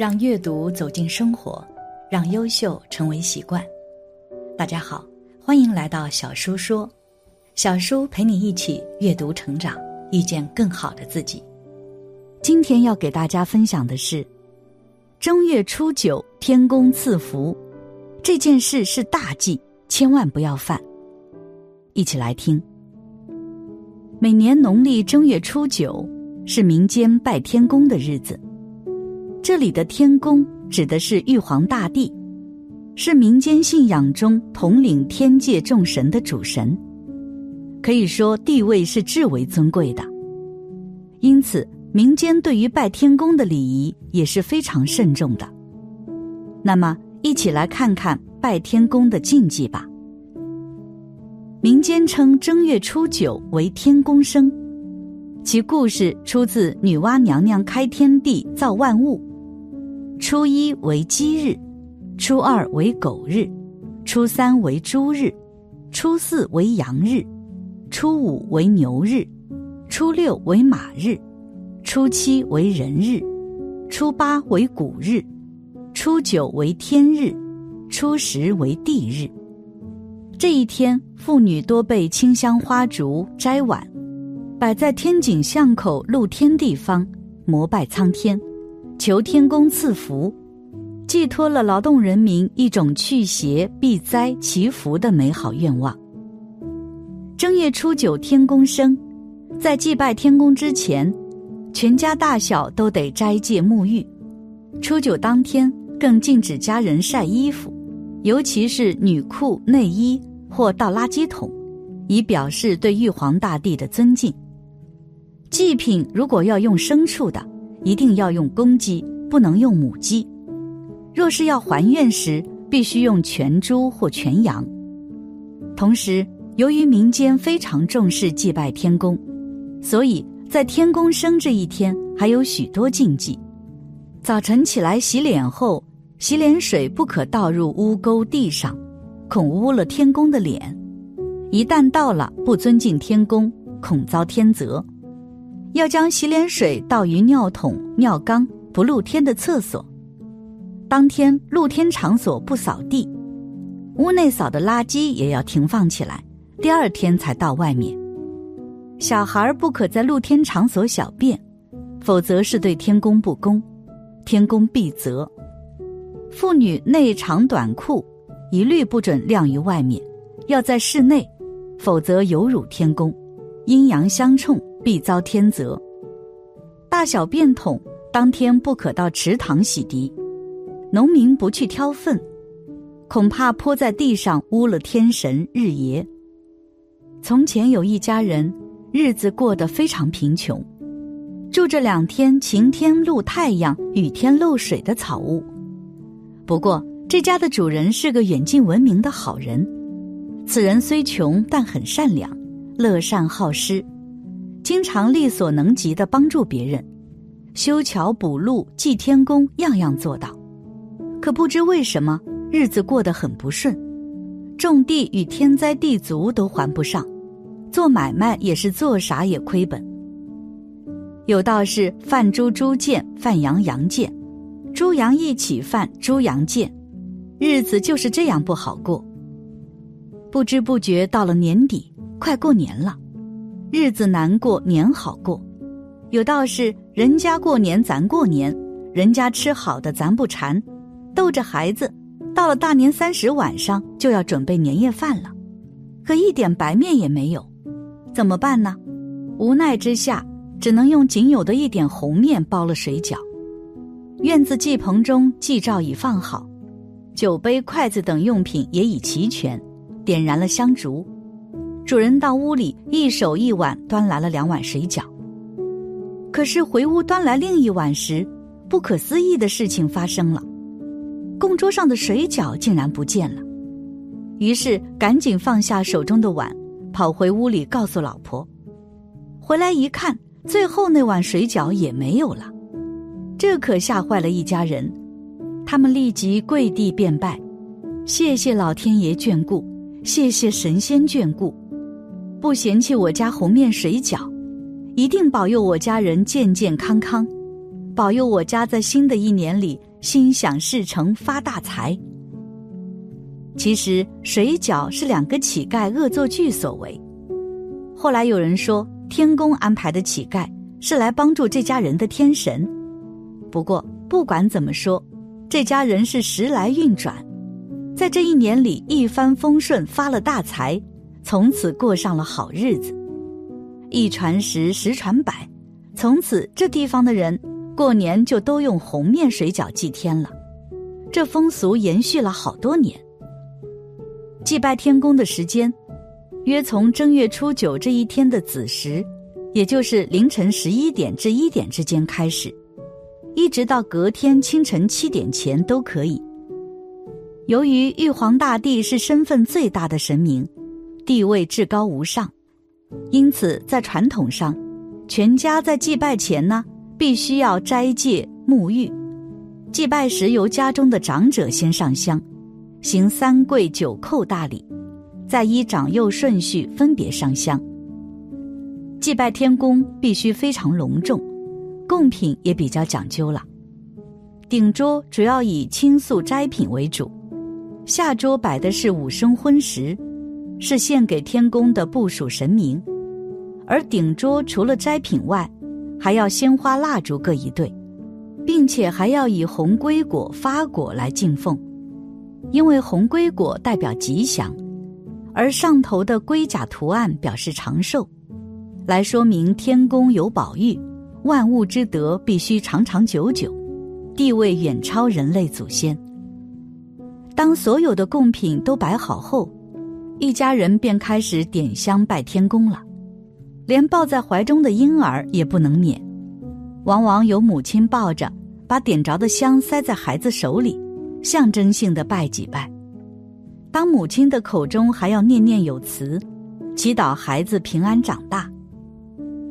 让阅读走进生活，让优秀成为习惯。大家好，欢迎来到小叔说，小叔陪你一起阅读成长，遇见更好的自己。今天要给大家分享的是正月初九天公赐福这件事是大忌，千万不要犯。一起来听。每年农历正月初九是民间拜天公的日子。这里的天公指的是玉皇大帝，是民间信仰中统领天界众神的主神，可以说地位是至为尊贵的。因此，民间对于拜天公的礼仪也是非常慎重的。那么，一起来看看拜天公的禁忌吧。民间称正月初九为天公生，其故事出自女娲娘娘开天地造万物。初一为鸡日，初二为狗日，初三为猪日，初四为羊日，初五为牛日，初六为马日，初七为人日，初八为谷日，初九为天日，初十为地日。这一天，妇女多备清香花烛、斋碗，摆在天井巷口露天地方，膜拜苍天。求天公赐福，寄托了劳动人民一种去邪避灾祈福的美好愿望。正月初九天公生，在祭拜天公之前，全家大小都得斋戒沐浴。初九当天更禁止家人晒衣服，尤其是女裤、内衣或倒垃圾桶，以表示对玉皇大帝的尊敬。祭品如果要用牲畜的。一定要用公鸡，不能用母鸡。若是要还愿时，必须用全猪或全羊。同时，由于民间非常重视祭拜天公，所以在天公生这一天还有许多禁忌。早晨起来洗脸后，洗脸水不可倒入污沟地上，恐污了天公的脸。一旦倒了，不尊敬天公，恐遭天责。要将洗脸水倒于尿桶、尿缸不露天的厕所。当天露天场所不扫地，屋内扫的垃圾也要停放起来，第二天才到外面。小孩不可在露天场所小便，否则是对天公不公，天公必责。妇女内长短裤一律不准晾于外面，要在室内，否则有辱天公，阴阳相冲。必遭天责。大小便桶当天不可到池塘洗涤，农民不去挑粪，恐怕泼在地上污了天神日爷。从前有一家人，日子过得非常贫穷，住着两天晴天露太阳、雨天漏水的草屋。不过这家的主人是个远近闻名的好人，此人虽穷，但很善良，乐善好施。经常力所能及的帮助别人，修桥补路、祭天公，样样做到。可不知为什么，日子过得很不顺，种地与天灾地足都还不上，做买卖也是做啥也亏本。有道是犯猪猪贱，犯羊羊贱，猪羊一起犯，猪羊贱，日子就是这样不好过。不知不觉到了年底，快过年了。日子难过年好过，有道是人家过年咱过年，人家吃好的咱不馋，逗着孩子，到了大年三十晚上就要准备年夜饭了，可一点白面也没有，怎么办呢？无奈之下，只能用仅有的一点红面包了水饺。院子祭棚中祭灶已放好，酒杯、筷子等用品也已齐全，点燃了香烛。主人到屋里，一手一碗端来了两碗水饺。可是回屋端来另一碗时，不可思议的事情发生了，供桌上的水饺竟然不见了。于是赶紧放下手中的碗，跑回屋里告诉老婆。回来一看，最后那碗水饺也没有了，这可吓坏了一家人。他们立即跪地便拜，谢谢老天爷眷顾，谢谢神仙眷顾。不嫌弃我家红面水饺，一定保佑我家人健健康康，保佑我家在新的一年里心想事成发大财。其实水饺是两个乞丐恶作剧所为。后来有人说，天公安排的乞丐是来帮助这家人的天神。不过不管怎么说，这家人是时来运转，在这一年里一帆风顺，发了大财，从此过上了好日子。一传十，十传百，从此这地方的人过年就都用红面水饺祭天了。这风俗延续了好多年。祭拜天公的时间，约从正月初九这一天的子时，也就是凌晨十一点至一点之间开始，一直到隔天清晨七点前都可以。由于玉皇大帝是身份最大的神明，地位至高无上，因此在传统上，全家在祭拜前呢，必须要斋戒沐浴。祭拜时，由家中的长者先上香。行三跪九叩大礼，再依长幼顺序分别上香。祭拜天公必须非常隆重，贡品也比较讲究了。顶桌主要以清素斋品为主，下桌摆的是五生荤食，是献给天宫的部属神明。而顶桌除了斋品外，还要鲜花蜡烛各一对，并且还要以红龟果发果来敬奉。因为红龟果代表吉祥，而上头的龟甲图案表示长寿，来说明天宫有宝玉，万物之德必须长长久久，地位远超人类祖先。当所有的贡品都摆好后，一家人便开始点香拜天公了，连抱在怀中的婴儿也不能免，往往有母亲抱着，把点着的香塞在孩子手里。象征性的拜几拜，当母亲的口中还要念念有词，祈祷孩子平安长大。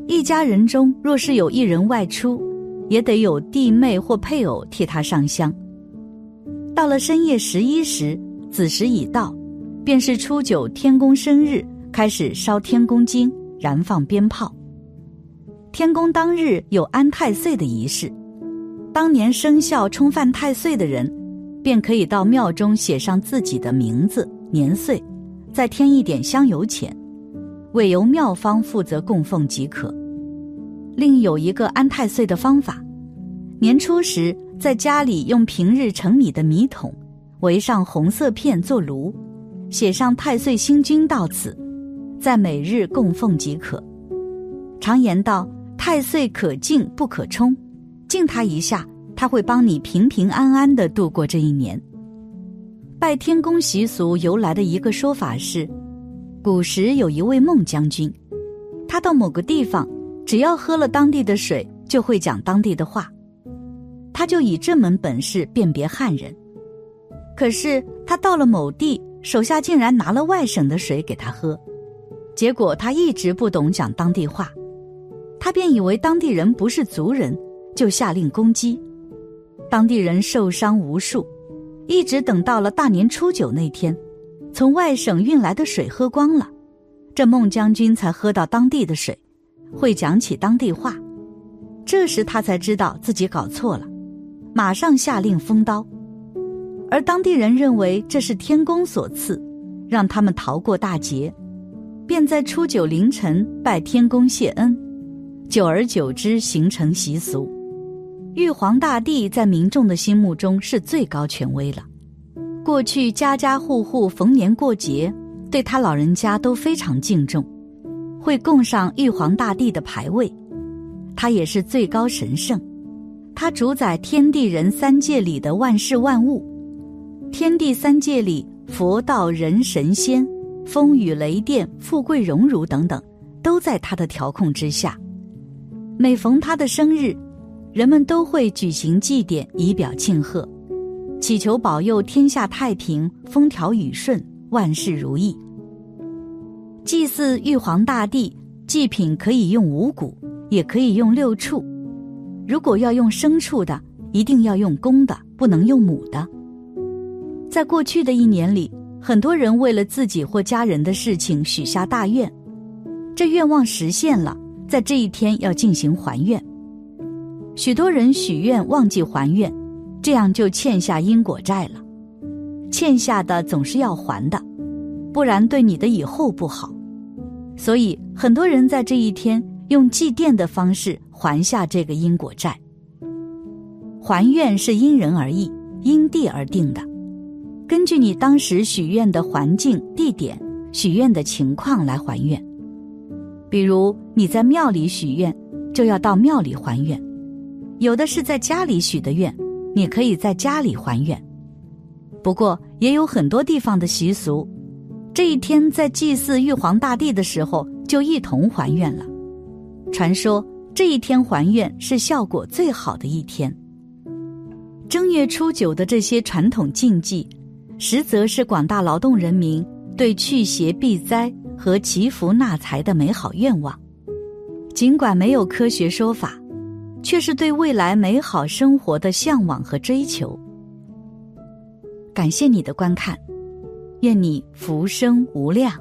一家人中若是有一人外出，也得有弟妹或配偶替他上香。到了深夜十一时，子时已到，便是初九天公生日，开始烧天公经，燃放鞭炮。天公当日有安太岁的仪式，当年生肖冲犯太岁的人。便可以到庙中写上自己的名字、年岁，再添一点香油钱，委由庙方负责供奉即可。另有一个安太岁的方法：年初时在家里用平日盛米的米桶，围上红色片做炉，写上“太岁星君到此”，在每日供奉即可。常言道：“太岁可敬不可冲，敬他一下。”他会帮你平平安安的度过这一年。拜天公习俗由来的一个说法是，古时有一位孟将军，他到某个地方，只要喝了当地的水，就会讲当地的话，他就以这门本事辨别汉人。可是他到了某地，手下竟然拿了外省的水给他喝，结果他一直不懂讲当地话，他便以为当地人不是族人，就下令攻击。当地人受伤无数，一直等到了大年初九那天，从外省运来的水喝光了，这孟将军才喝到当地的水，会讲起当地话。这时他才知道自己搞错了，马上下令封刀。而当地人认为这是天公所赐，让他们逃过大劫，便在初九凌晨拜天公谢恩，久而久之形成习俗。玉皇大帝在民众的心目中是最高权威了。过去家家户户逢年过节，对他老人家都非常敬重，会供上玉皇大帝的牌位。他也是最高神圣，他主宰天地人三界里的万事万物。天地三界里，佛道人神仙，风雨雷电，富贵荣辱等等，都在他的调控之下。每逢他的生日。人们都会举行祭典以表庆贺，祈求保佑天下太平、风调雨顺、万事如意。祭祀玉皇大帝，祭品可以用五谷，也可以用六畜。如果要用牲畜的，一定要用公的，不能用母的。在过去的一年里，很多人为了自己或家人的事情许下大愿，这愿望实现了，在这一天要进行还愿。许多人许愿忘记还愿，这样就欠下因果债了。欠下的总是要还的，不然对你的以后不好。所以很多人在这一天用祭奠的方式还下这个因果债。还愿是因人而异、因地而定的，根据你当时许愿的环境、地点、许愿的情况来还愿。比如你在庙里许愿，就要到庙里还愿；有的是在家里许的愿，你可以在家里还愿。不过也有很多地方的习俗，这一天在祭祀玉皇大帝的时候就一同还愿了。传说这一天还愿是效果最好的一天。正月初九的这些传统禁忌，实则是广大劳动人民对去邪避灾和祈福纳财的美好愿望。尽管没有科学说法，却是对未来美好生活的向往和追求。感谢你的观看，愿你福生无量。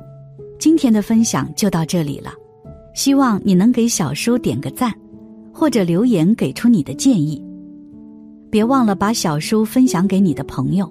今天的分享就到这里了，希望你能给小叔点个赞，或者留言给出你的建议。别忘了把小叔分享给你的朋友，